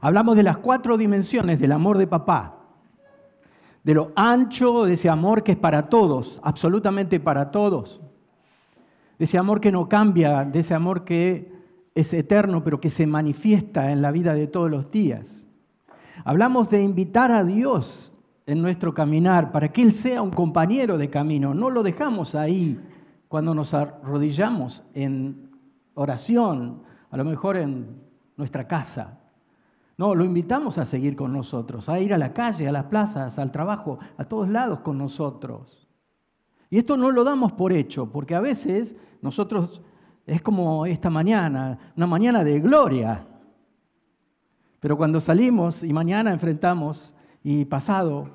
Hablamos de las cuatro dimensiones del amor de papá. De lo ancho de ese amor que es para todos, absolutamente para todos. De ese amor que no cambia, de ese amor que es eterno, pero que se manifiesta en la vida de todos los días. Hablamos de invitar a Dios en nuestro caminar para que Él sea un compañero de camino. No lo dejamos ahí cuando nos arrodillamos en oración, a lo mejor en nuestra casa. No, lo invitamos a seguir con nosotros, a ir a la calle, a las plazas, al trabajo, a todos lados con nosotros. Y esto no lo damos por hecho, porque a veces nosotros es como esta mañana, una mañana de gloria. Pero cuando salimos y mañana enfrentamos y pasado,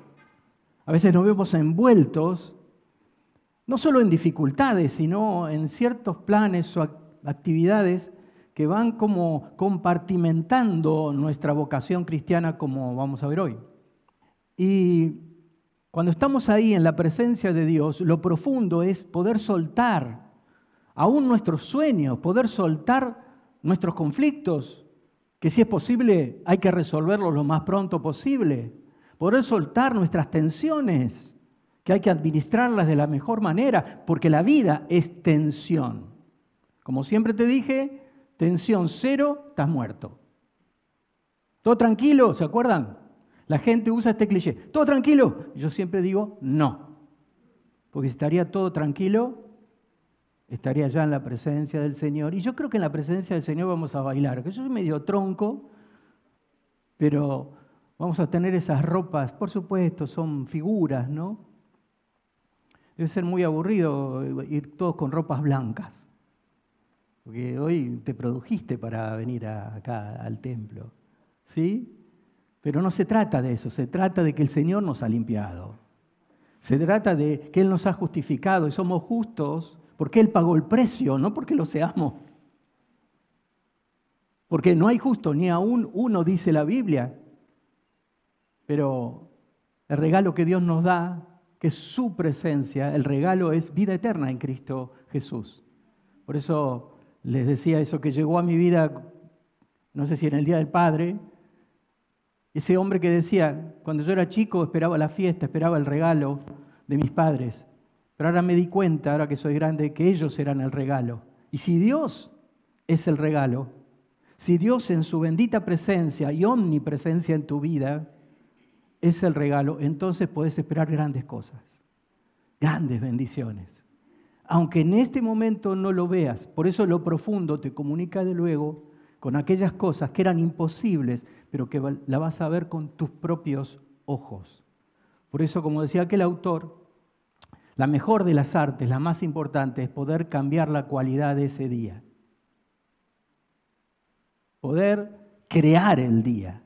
a veces nos vemos envueltos no solo en dificultades, sino en ciertos planes o actividades que van como compartimentando nuestra vocación cristiana como vamos a ver hoy. Y cuando estamos ahí en la presencia de Dios, lo profundo es poder soltar aún nuestros sueños, poder soltar nuestros conflictos, que si es posible hay que resolverlos lo más pronto posible, poder soltar nuestras tensiones, que hay que administrarlas de la mejor manera, porque la vida es tensión. Como siempre te dije, tensión cero, estás muerto. ¿Todo tranquilo? ¿Se acuerdan? La gente usa este cliché. ¿Todo tranquilo? Yo siempre digo no. Porque si estaría todo tranquilo, estaría ya en la presencia del Señor. Y yo creo que en la presencia del Señor vamos a bailar, que yo soy medio tronco, pero vamos a tener esas ropas, por supuesto, son figuras, ¿no? Debe ser muy aburrido ir todos con ropas blancas, porque hoy te produjiste para venir acá al templo, ¿sí? Pero no se trata de eso, se trata de que el Señor nos ha limpiado. Se trata de que Él nos ha justificado y somos justos porque Él pagó el precio, no porque lo seamos. Porque no hay justo, ni aún uno, dice la Biblia. Pero el regalo que Dios nos da, que es su presencia, el regalo es vida eterna en Cristo Jesús. Por eso les decía eso que llegó a mi vida, no sé si en el Día del Padre, ese hombre que decía, cuando yo era chico esperaba la fiesta, esperaba el regalo de mis padres. Pero ahora me di cuenta, ahora que soy grande, que ellos eran el regalo. Y si Dios es el regalo, si Dios en su bendita presencia y omnipresencia en tu vida es el regalo, entonces puedes esperar grandes cosas, grandes bendiciones. Aunque en este momento no lo veas, por eso lo profundo te comunica de luego con aquellas cosas que eran imposibles, pero que la vas a ver con tus propios ojos. Por eso, como decía aquel autor, la mejor de las artes, la más importante, es poder cambiar la cualidad de ese día. Poder crear el día.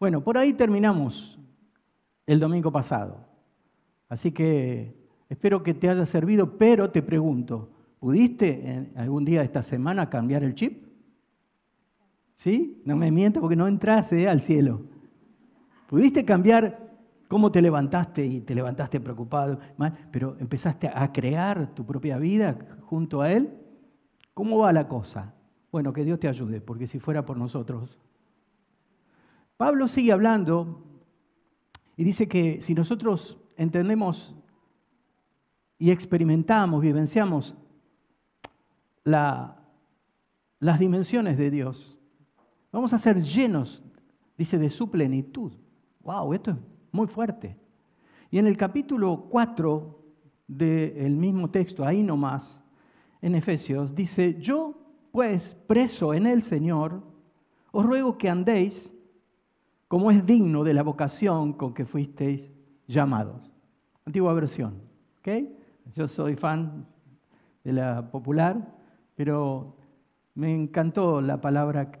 Bueno, por ahí terminamos el domingo pasado. Así que espero que te haya servido, pero te pregunto, ¿pudiste en algún día de esta semana cambiar el chip? ¿Sí? No me mientas porque no entraste al cielo. ¿Pudiste cambiar cómo te levantaste y te levantaste preocupado, pero empezaste a crear tu propia vida junto a Él. ¿Cómo va la cosa? Bueno, que Dios te ayude, porque si fuera por nosotros. Pablo sigue hablando y dice que si nosotros entendemos y experimentamos, vivenciamos las dimensiones de Dios, vamos a ser llenos, dice, de su plenitud. ¡Wow! Esto es muy fuerte. Y en el capítulo 4 del mismo texto, ahí nomás, en Efesios, dice, yo pues preso en el Señor, os ruego que andéis como es digno de la vocación con que fuisteis llamados. Antigua versión. ¿okay? Yo soy fan de la popular, pero me encantó la palabra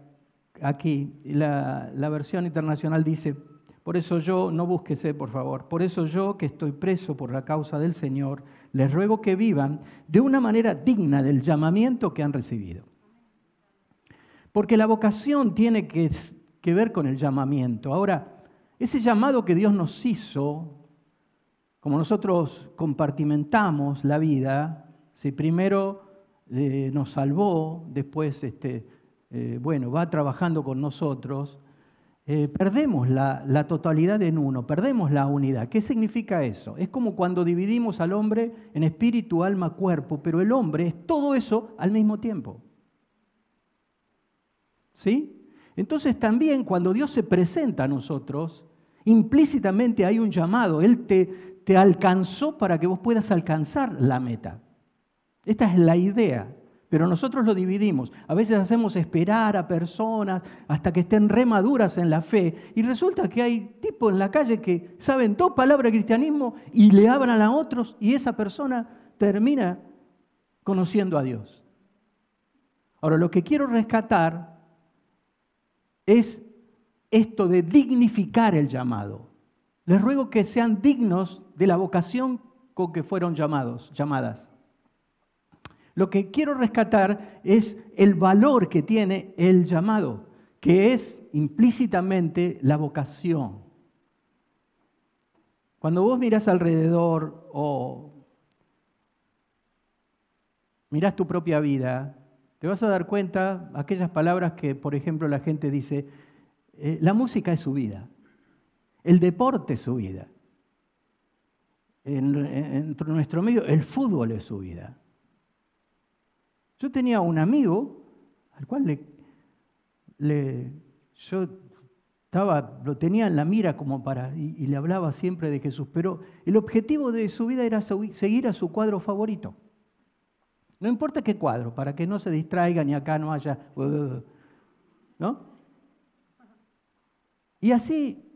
aquí. La, la versión internacional dice, por eso yo, no búsquese, por favor, por eso yo que estoy preso por la causa del Señor, les ruego que vivan de una manera digna del llamamiento que han recibido. Porque la vocación tiene que, que ver con el llamamiento. Ahora, ese llamado que Dios nos hizo, como nosotros compartimentamos la vida, si primero eh, nos salvó, después este, eh, bueno, va trabajando con nosotros, eh, perdemos la, la, totalidad en uno, perdemos la unidad. ¿Qué significa eso? Es como cuando dividimos al hombre en espíritu, alma, cuerpo, pero el hombre es todo eso al mismo tiempo. ¿Sí? Entonces también cuando Dios se presenta a nosotros, implícitamente hay un llamado. Él te, te alcanzó para que vos puedas alcanzar la meta. Esta es la idea pero nosotros lo dividimos. A veces hacemos esperar a personas hasta que estén remaduras en la fe y resulta que hay tipos en la calle que saben dos palabras de cristianismo y le hablan a otros y esa persona termina conociendo a Dios. Ahora, lo que quiero rescatar es esto de dignificar el llamado. Les ruego que sean dignos de la vocación con que fueron llamados, llamadas. Lo que quiero rescatar es el valor que tiene el llamado, que es implícitamente la vocación. Cuando vos mirás alrededor o mirás tu propia vida, te vas a dar cuenta aquellas palabras que, por ejemplo, la gente dice, eh, la música es su vida, el deporte es su vida, en, nuestro medio el fútbol es su vida. Yo tenía un amigo al cual le, yo estaba, lo tenía en la mira como para, y, le hablaba siempre de Jesús, pero el objetivo de su vida era seguir a su cuadro favorito. No importa qué cuadro, para que no se distraigan y acá no haya... ¿No? Y así,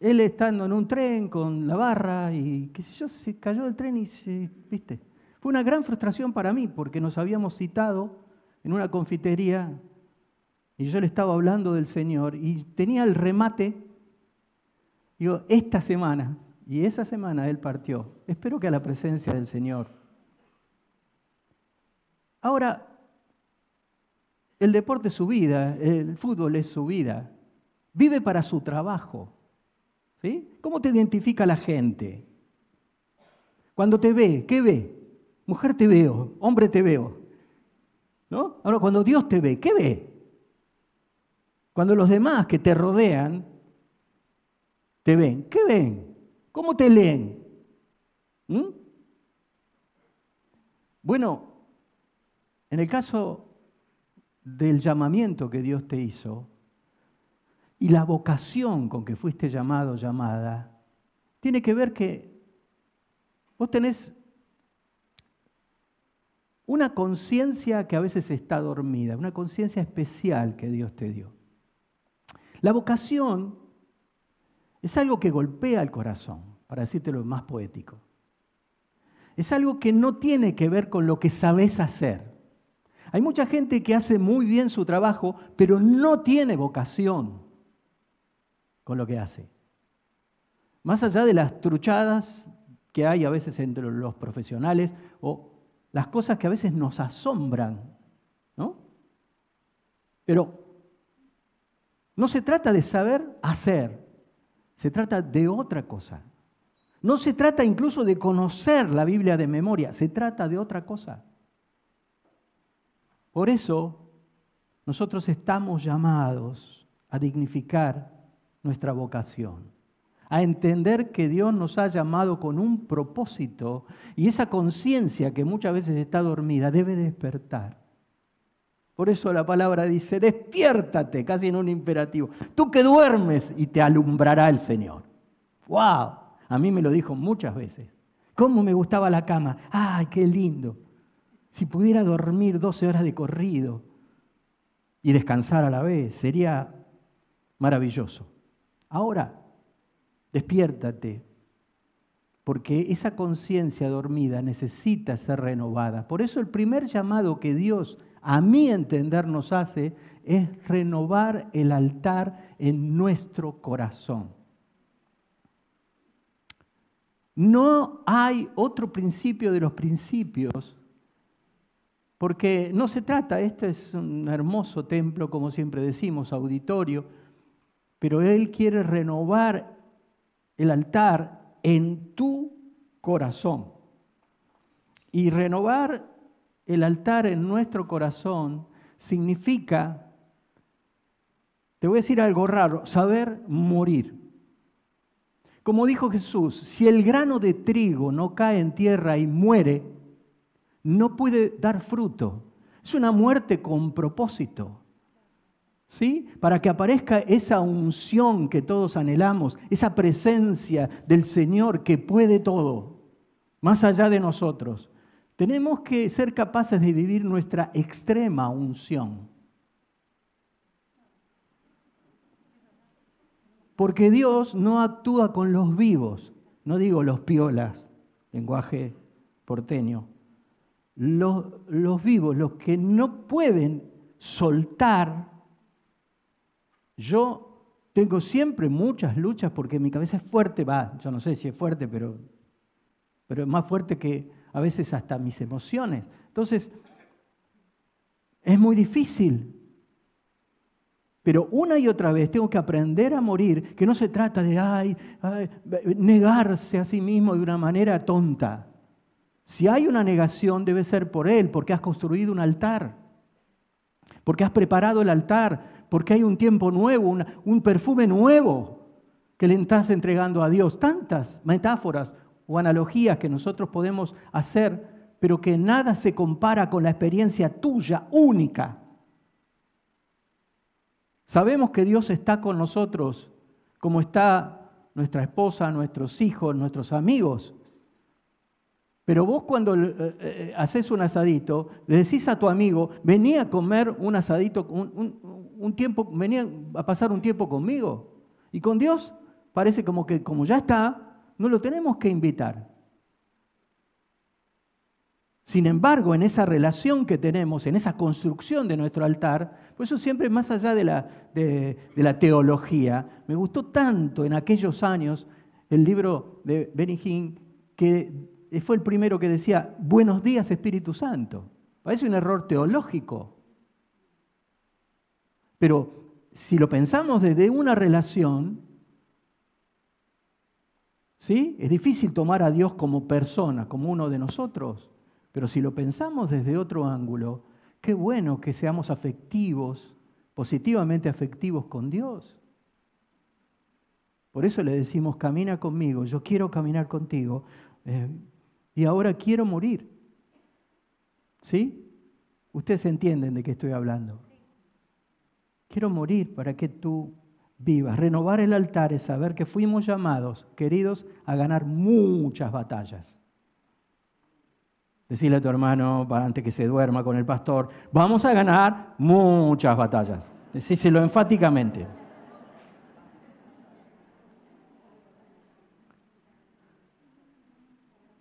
él estando en un tren con la barra y qué sé yo, se cayó del tren y se, viste, fue una gran frustración para mí porque nos habíamos citado en una confitería y yo le estaba hablando del Señor y tenía el remate, digo, esta semana, y esa semana Él partió. Espero que a la presencia del Señor. Ahora, el deporte es su vida, el fútbol es su vida. Vive para su trabajo. ¿Cómo te identifica la gente? Cuando te ve, ¿qué ve? Mujer te veo, hombre te veo. ¿No? Ahora, cuando Dios te ve, ¿qué ve? Cuando los demás que te rodean te ven, ¿qué ven? ¿Cómo te leen? ¿Mm? Bueno, en el caso del llamamiento que Dios te hizo y la vocación con que fuiste llamado, llamada, tiene que ver que vos tenés una conciencia que a veces está dormida, una conciencia especial que Dios te dio. La vocación es algo que golpea el corazón, para decirte lo más poético. Es algo que no tiene que ver con lo que sabes hacer. Hay mucha gente que hace muy bien su trabajo, pero no tiene vocación con lo que hace. Más allá de las truchadas que hay a veces entre los profesionales o las cosas que a veces nos asombran, ¿no? Pero no se trata de saber hacer, se trata de otra cosa. No se trata incluso de conocer la Biblia de memoria, se trata de otra cosa. Por eso nosotros estamos llamados a dignificar nuestra vocación a entender que Dios nos ha llamado con un propósito y esa conciencia que muchas veces está dormida debe despertar. Por eso la palabra dice, despiértate, casi en un imperativo. Tú que duermes y te alumbrará el Señor. ¡Wow! A mí me lo dijo muchas veces. ¿Cómo me gustaba la cama? ¡Ay, qué lindo! Si pudiera dormir 12 horas de corrido y descansar a la vez, sería maravilloso. Ahora, Despiértate, porque esa conciencia dormida necesita ser renovada. Por eso el primer llamado que Dios, a mi entender, nos hace es renovar el altar en nuestro corazón. No hay otro principio de los principios, porque no se trata, este es un hermoso templo, como siempre decimos, auditorio, pero Él quiere renovar el altar en tu corazón. Y renovar el altar en nuestro corazón significa Te voy a decir algo raro, saber morir. Como dijo Jesús, si el grano de trigo no cae en tierra y muere, no puede dar fruto. Es una muerte con propósito. ¿Sí? Para que aparezca esa unción que todos anhelamos, esa presencia del Señor que puede todo, más allá de nosotros. Tenemos que ser capaces de vivir nuestra extrema unción. Porque Dios no actúa con los vivos, no digo los piolas, lenguaje porteño, los, los vivos, los que no pueden soltar. Yo tengo siempre muchas luchas porque mi cabeza es fuerte, va, yo no sé si es fuerte, pero, pero es más fuerte que a veces hasta mis emociones. Entonces, es muy difícil pero una y otra vez tengo que aprender a morir, que no se trata de ay, negarse a sí mismo de una manera tonta. Si hay una negación debe ser por Él, porque has construido un altar, porque has preparado el altar, porque hay un tiempo nuevo, un perfume nuevo que le estás entregando a Dios. Tantas metáforas o analogías que nosotros podemos hacer, pero que nada se compara con la experiencia tuya única Sabemos que Dios está con nosotros, como está nuestra esposa, nuestros hijos, nuestros amigos. Pero vos cuando eh, eh, haces un asadito, le decís a tu amigo, venía a comer un asadito, un, tiempo, venía a pasar un tiempo conmigo. Y con Dios parece como que como ya está, no lo tenemos que invitar. Sin embargo, en esa relación que tenemos, en esa construcción de nuestro altar, por eso siempre más allá de la, de, la teología, me gustó tanto en aquellos años el libro de Benny Hinn, que fue el primero que decía, buenos días Espíritu Santo. Parece un error teológico. Pero si lo pensamos desde una relación, ¿sí? Es difícil tomar a Dios como persona, como uno de nosotros. Pero si lo pensamos desde otro ángulo, qué bueno que seamos afectivos, positivamente afectivos con Dios. Por eso le decimos, camina conmigo, yo quiero caminar contigo eh, y ahora quiero morir. ¿Sí? Ustedes entienden de qué estoy hablando. Quiero morir para que tú vivas. Renovar el altar es saber que fuimos llamados, queridos, a ganar muchas batallas. Decirle a tu hermano, antes que se duerma con el pastor, vamos a ganar muchas batallas. Decíselo enfáticamente.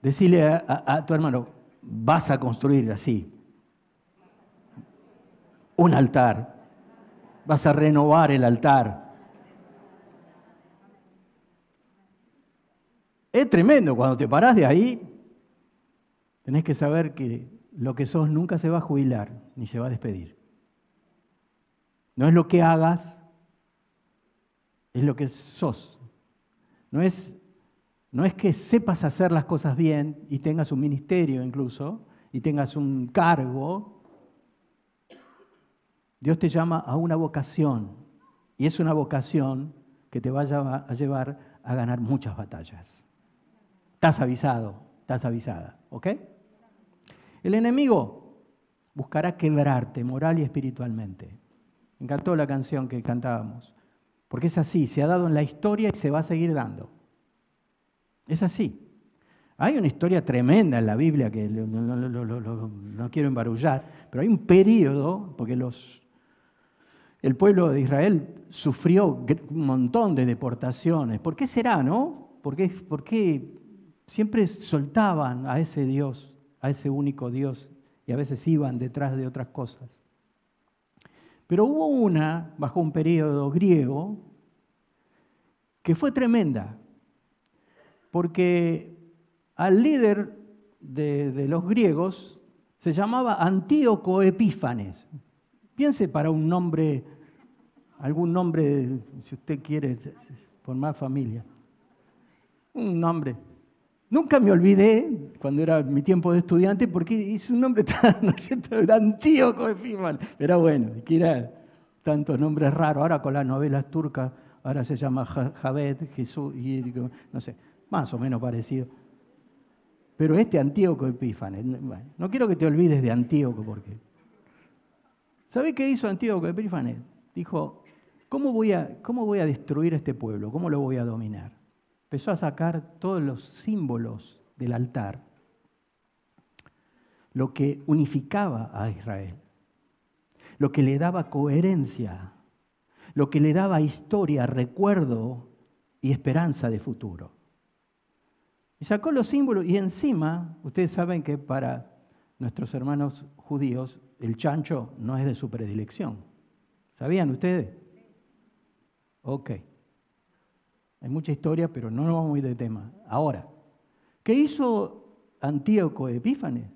Decirle a, tu hermano, vas a construir así un altar, vas a renovar el altar. Es tremendo cuando te parás de ahí, tenés que saber que lo que sos nunca se va a jubilar ni se va a despedir. No es lo que hagas, es lo que sos. No es, no es que sepas hacer las cosas bien y tengas un ministerio incluso, y tengas un cargo. Dios te llama a una vocación, y es una vocación que te va a llevar a ganar muchas batallas. Estás avisado, estás avisada, ¿ok? El enemigo buscará quebrarte moral y espiritualmente. Me encantó la canción que cantábamos, porque es así, se ha dado en la historia y se va a seguir dando. Es así. Hay una historia tremenda en la Biblia que no, quiero embarullar, pero hay un periodo, porque los, el pueblo de Israel sufrió un montón de deportaciones. ¿Por qué será, no? ¿Por qué, por qué siempre soltaban a ese Dios? a ese único Dios y a veces iban detrás de otras cosas. Pero hubo una, bajo un periodo griego, que fue tremenda, porque al líder de, los griegos se llamaba Antíoco Epífanes. Piense para un nombre, algún nombre, si usted quiere formar familia. Un nombre Nunca me olvidé, cuando era mi tiempo de estudiante, porque hice un nombre tan, ¿no cierto?, Antíoco Era bueno, que era Tantos nombres raros. Ahora con las novelas turcas, ahora se llama Javed, Jesús, no sé, más o menos parecido. Pero este Antíoco Epífanes, no quiero que te olvides de Antíoco porque... ¿Sabe qué hizo Antíoco Epífanes? Dijo, ¿cómo voy, a, ¿cómo voy a destruir este pueblo? ¿Cómo lo voy a dominar? Empezó a sacar todos los símbolos del altar, lo que unificaba a Israel, lo que le daba coherencia, lo que le daba historia, recuerdo y esperanza de futuro. Y sacó los símbolos y encima, ustedes saben que para nuestros hermanos judíos el chancho no es de su predilección. ¿Sabían ustedes? Ok. Hay mucha historia, pero no nos vamos a ir de tema. Ahora, ¿qué hizo Antíoco Epífanes?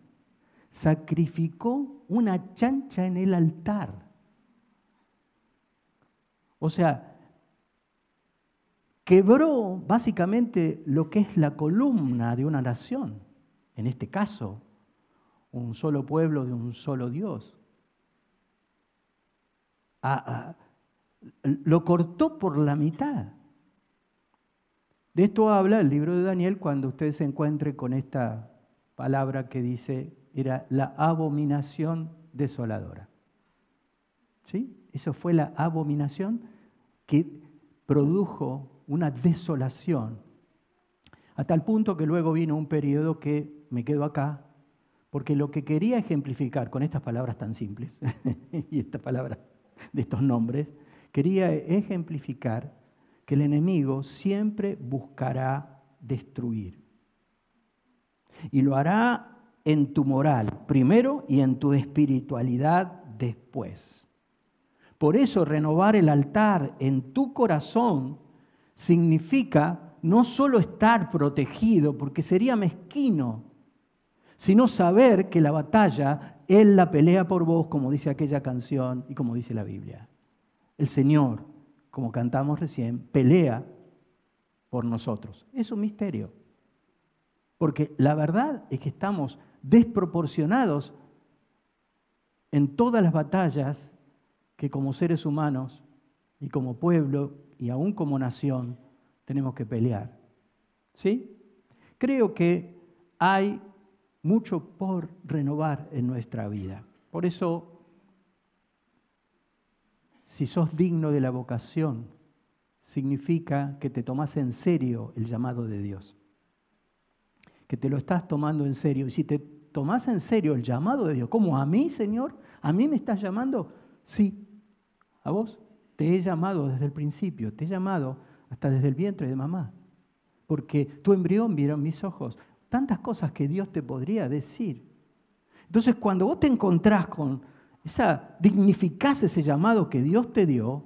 Sacrificó una chancha en el altar. O sea, quebró básicamente lo que es la columna de una nación, en este caso, un solo pueblo de un solo Dios. Ah, ah, lo cortó por la mitad. De esto habla el libro de Daniel cuando usted se encuentre con esta palabra que dice, era la abominación desoladora. ¿Sí? Eso fue la abominación que produjo una desolación, a tal punto que luego vino un periodo que me quedo acá, porque lo que quería ejemplificar con estas palabras tan simples y estas palabras de estos nombres, quería ejemplificar que el enemigo siempre buscará destruir. Y lo hará en tu moral primero y en tu espiritualidad después. Por eso renovar el altar en tu corazón significa no solo estar protegido, porque sería mezquino, sino saber que la batalla Él la pelea por vos, como dice aquella canción y como dice la Biblia. El Señor, como cantamos recién, pelea por nosotros. Es un misterio, porque la verdad es que estamos desproporcionados en todas las batallas que como seres humanos y como pueblo y aún como nación tenemos que pelear. ¿Sí? Creo que hay mucho por renovar en nuestra vida. Por eso, si sos digno de la vocación, significa que te tomas en serio el llamado de Dios. Que te lo estás tomando en serio. Y si te tomas en serio el llamado de Dios, como a mí, Señor, a mí me estás llamando, sí, a vos. Te he llamado desde el principio, te he llamado hasta desde el vientre de mamá, porque tu embrión vieron mis ojos. Tantas cosas que Dios te podría decir. Entonces, cuando vos te encontrás con esa, dignificás ese llamado que Dios te dio,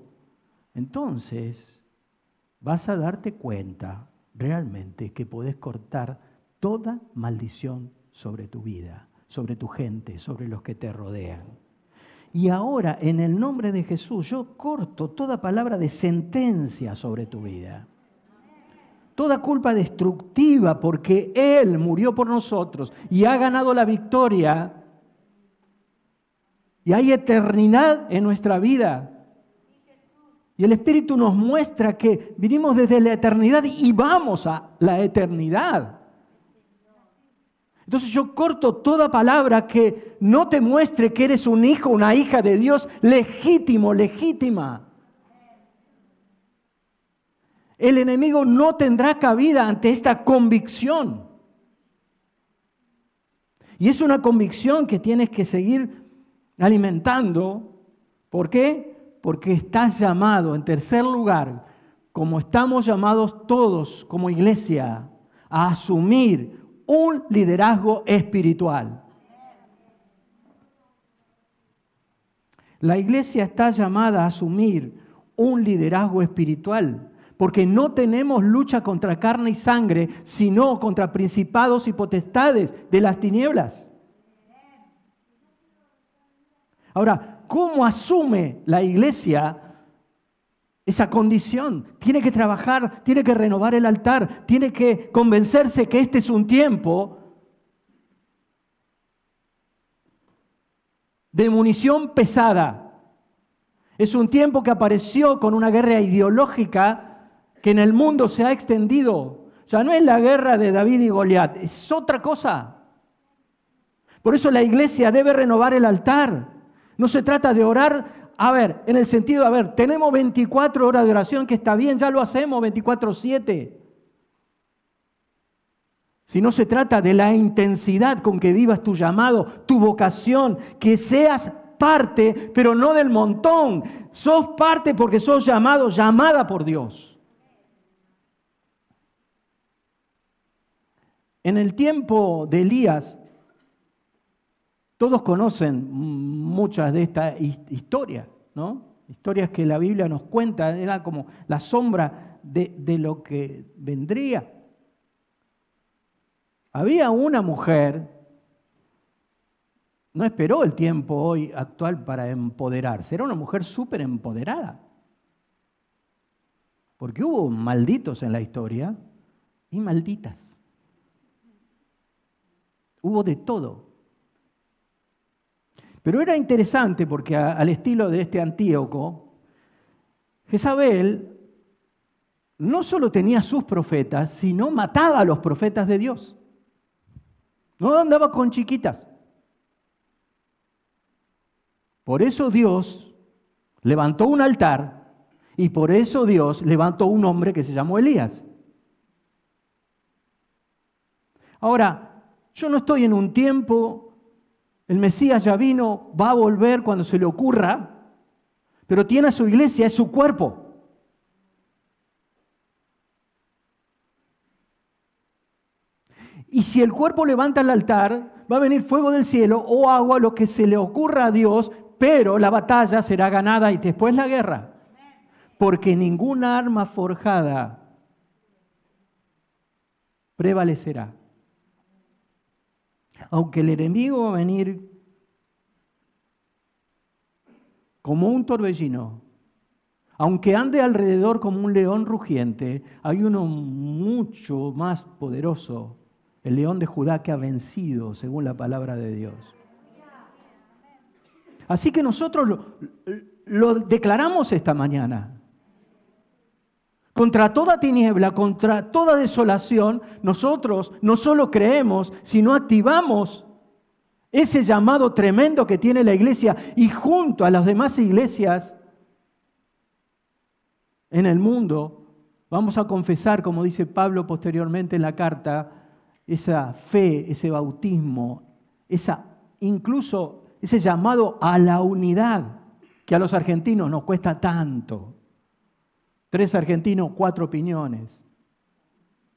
entonces vas a darte cuenta realmente que podés cortar toda maldición sobre tu vida, sobre tu gente, sobre los que te rodean. Y ahora, en el nombre de Jesús, yo corto toda palabra de sentencia sobre tu vida. Toda culpa destructiva porque Él murió por nosotros y ha ganado la victoria. Y hay eternidad en nuestra vida. Y el Espíritu nos muestra que vinimos desde la eternidad y vamos a la eternidad. Entonces yo corto toda palabra que no te muestre que eres un hijo, una hija de Dios legítimo, legítima. El enemigo no tendrá cabida ante esta convicción. Y es una convicción que tienes que seguir alimentando. ¿Por qué? Porque estás llamado, en tercer lugar, como estamos llamados todos como iglesia, a asumir un liderazgo espiritual. La iglesia está llamada a asumir un liderazgo espiritual, porque no tenemos lucha contra carne y sangre, sino contra principados y potestades de las tinieblas. Ahora, ¿cómo asume la iglesia esa condición. Tiene que trabajar, tiene que renovar el altar, tiene que convencerse que este es un tiempo de munición pesada. Es un tiempo que apareció con una guerra ideológica que en el mundo se ha extendido. Ya no es la guerra de David y Goliat, es otra cosa. Por eso la iglesia debe renovar el altar. No se trata de orar, a ver, en el sentido, a ver, tenemos 24 horas de oración, que está bien, ya lo hacemos 24/7. Si no se trata de la intensidad con que vivas tu llamado, tu vocación, que seas parte, pero no del montón. Sos parte porque sos llamado, llamada por Dios. En el tiempo de Elías, todos conocen muchas de estas historias, ¿no? Historias que la Biblia nos cuenta, era como la sombra de, de lo que vendría. Había una mujer no esperó el tiempo hoy actual para empoderarse. Era una mujer súper empoderada. Porque hubo malditos en la historia y malditas. Hubo de todo. Pero era interesante porque al estilo de este Antíoco, Jezabel no solo tenía sus profetas, sino mataba a los profetas de Dios. No andaba con chiquitas. Por eso Dios levantó un altar y por eso Dios levantó un hombre que se llamó Elías. Ahora, yo no estoy en un tiempo, el Mesías ya vino, va a volver cuando se le ocurra, pero tiene a su iglesia, es su cuerpo. Y si el cuerpo levanta el altar, va a venir fuego del cielo o agua, lo que se le ocurra a Dios, pero la batalla será ganada y después la guerra. Porque ninguna arma forjada prevalecerá. Aunque el enemigo va a venir como un torbellino, aunque ande alrededor como un león rugiente, hay uno mucho más poderoso, el león de Judá que ha vencido, según la palabra de Dios. Así que nosotros lo, declaramos esta mañana. Contra toda tiniebla, contra toda desolación, nosotros no solo creemos, sino activamos ese llamado tremendo que tiene la iglesia y junto a las demás iglesias en el mundo, vamos a confesar, como dice Pablo posteriormente en la carta, esa fe, ese bautismo, esa incluso ese llamado a la unidad que a los argentinos nos cuesta tanto. Tres argentinos, cuatro opiniones.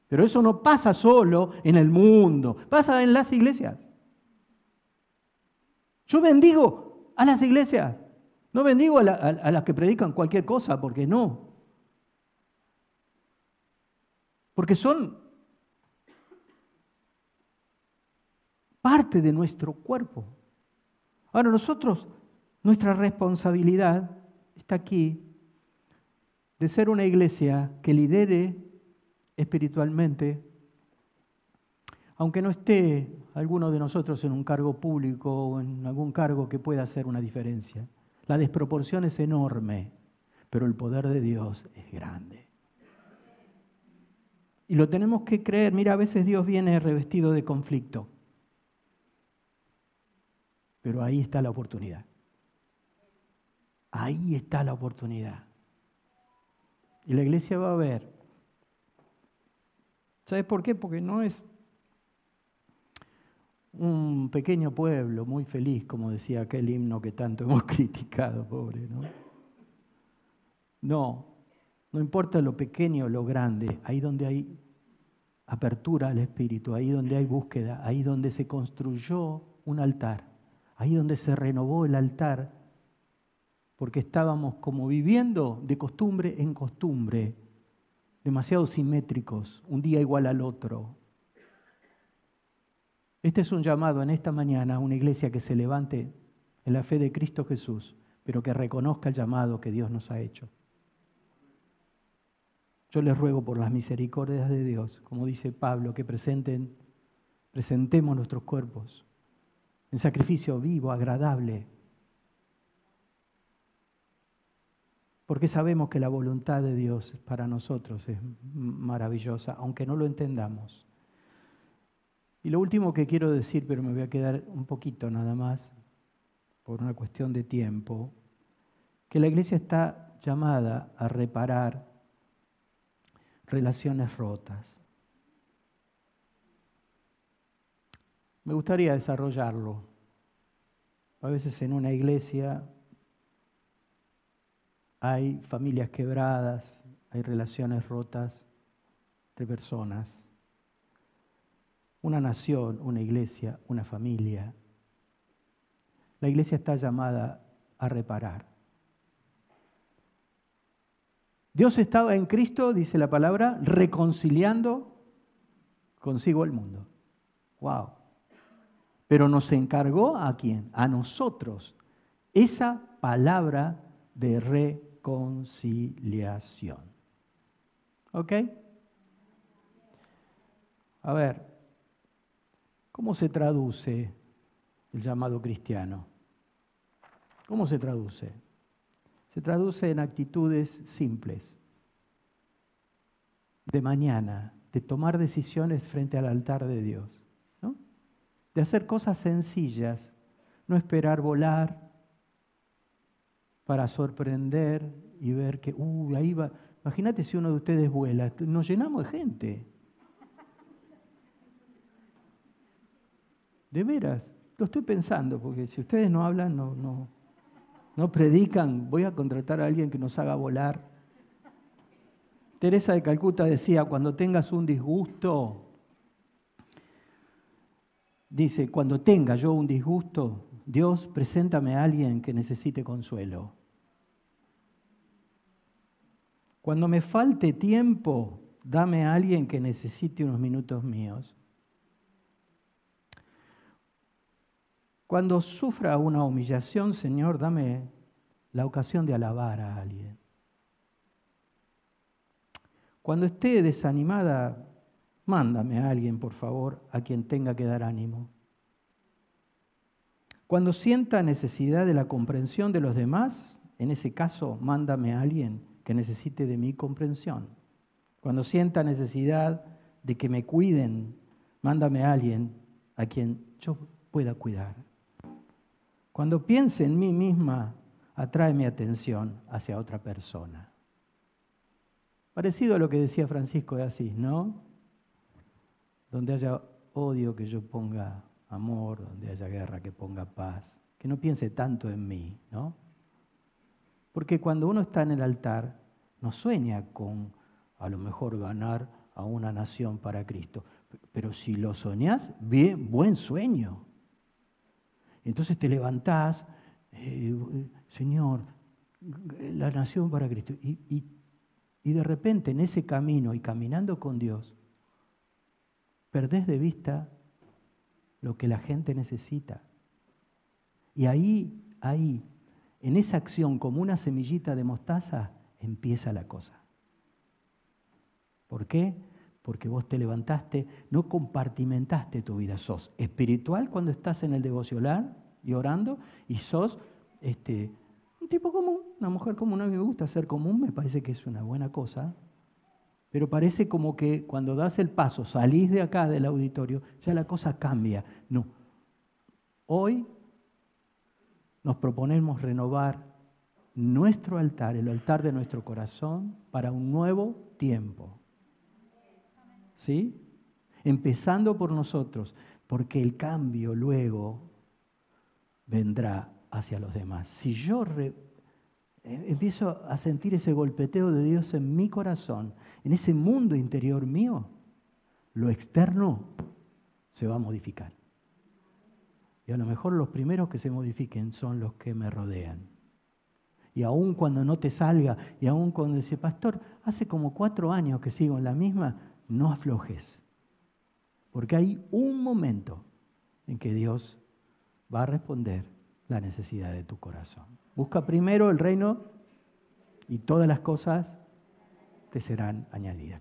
Pero eso no pasa solo en el mundo, pasa en las iglesias. Yo bendigo a las iglesias, no bendigo a, las que predican cualquier cosa, porque no. Porque son parte de nuestro cuerpo. Ahora nosotros, nuestra responsabilidad está aquí de ser una iglesia que lidere espiritualmente, aunque no esté alguno de nosotros en un cargo público o en algún cargo que pueda hacer una diferencia. La desproporción es enorme, pero el poder de Dios es grande. Y lo tenemos que creer. Mira, a veces Dios viene revestido de conflicto. Pero ahí está la oportunidad. Ahí está la oportunidad. Y la iglesia va a ver. ¿Sabes por qué? Porque no es un pequeño pueblo muy feliz, como decía aquel himno que tanto hemos criticado, pobre, ¿no? No, no importa lo pequeño o lo grande, ahí donde hay apertura al Espíritu, ahí donde hay búsqueda, ahí donde se construyó un altar, ahí donde se renovó el altar, porque estábamos como viviendo de costumbre en costumbre, demasiado simétricos, un día igual al otro. Este es un llamado en esta mañana a una iglesia que se levante en la fe de Cristo Jesús, pero que reconozca el llamado que Dios nos ha hecho. Yo les ruego por las misericordias de Dios, como dice Pablo, que presenten, presentemos nuestros cuerpos en sacrificio vivo, agradable. Porque sabemos que la voluntad de Dios para nosotros es maravillosa, aunque no lo entendamos. Y lo último que quiero decir, pero me voy a quedar un poquito nada más, por una cuestión de tiempo, que la iglesia está llamada a reparar relaciones rotas. Me gustaría desarrollarlo. A veces en una iglesia hay familias quebradas, hay relaciones rotas de personas. Una nación, una iglesia, una familia. La iglesia está llamada a reparar. Dios estaba en Cristo, dice la palabra, reconciliando consigo el mundo. Wow. Pero nos encargó a quién? A nosotros. Esa palabra de reconciliación conciliación. ¿Ok? A ver, ¿cómo se traduce el llamado cristiano? ¿Cómo se traduce? Se traduce en actitudes simples, de mañana, de tomar decisiones frente al altar de Dios, ¿no? de hacer cosas sencillas, no esperar volar, para sorprender y ver que, uy, ahí va. Imagínate si uno de ustedes vuela, nos llenamos de gente. De veras, lo estoy pensando, porque si ustedes no hablan, no, no, no predican, voy a contratar a alguien que nos haga volar. Teresa de Calcuta decía, cuando tengas un disgusto, dice, cuando tenga yo un disgusto, Dios, preséntame a alguien que necesite consuelo. Cuando me falte tiempo, dame a alguien que necesite unos minutos míos. Cuando sufra una humillación, Señor, dame la ocasión de alabar a alguien. Cuando esté desanimada, mándame a alguien, por favor, a quien tenga que dar ánimo. Cuando sienta necesidad de la comprensión de los demás, en ese caso, mándame a alguien que necesite de mi comprensión. Cuando sienta necesidad de que me cuiden, mándame a alguien a quien yo pueda cuidar. Cuando piense en mí misma, atrae mi atención hacia otra persona. Parecido a lo que decía Francisco de Asís, ¿no? Donde haya odio, que yo ponga amor, donde haya guerra, que ponga paz. Que no piense tanto en mí, ¿no? Porque cuando uno está en el altar, no sueña con a lo mejor ganar a una nación para Cristo. Pero si lo soñás, bien, buen sueño. Entonces te levantás, eh, Señor, la nación para Cristo. Y, y de repente en ese camino y caminando con Dios, perdés de vista lo que la gente necesita. Y ahí, ahí, en esa acción como una semillita de mostaza, empieza la cosa. ¿Por qué? Porque vos te levantaste, no compartimentaste tu vida. Sos espiritual cuando estás en el devocional y orando, y sos este, un tipo común, una mujer común. A mí me gusta ser común, me parece que es una buena cosa. Pero parece como que cuando das el paso, salís de acá del auditorio, ya la cosa cambia. No. Hoy nos proponemos renovar nuestro altar, el altar de nuestro corazón, para un nuevo tiempo. ¿Sí? Empezando por nosotros, porque el cambio luego vendrá hacia los demás. Si yo empiezo a sentir ese golpeteo de Dios en mi corazón, en ese mundo interior mío, lo externo se va a modificar. Y a lo mejor los primeros que se modifiquen son los que me rodean. Y aun cuando no te salga, y aun cuando dice, pastor, hace como cuatro años que sigo en la misma, no aflojes. Porque hay un momento en que Dios va a responder la necesidad de tu corazón. Busca primero el reino y todas las cosas te serán añadidas.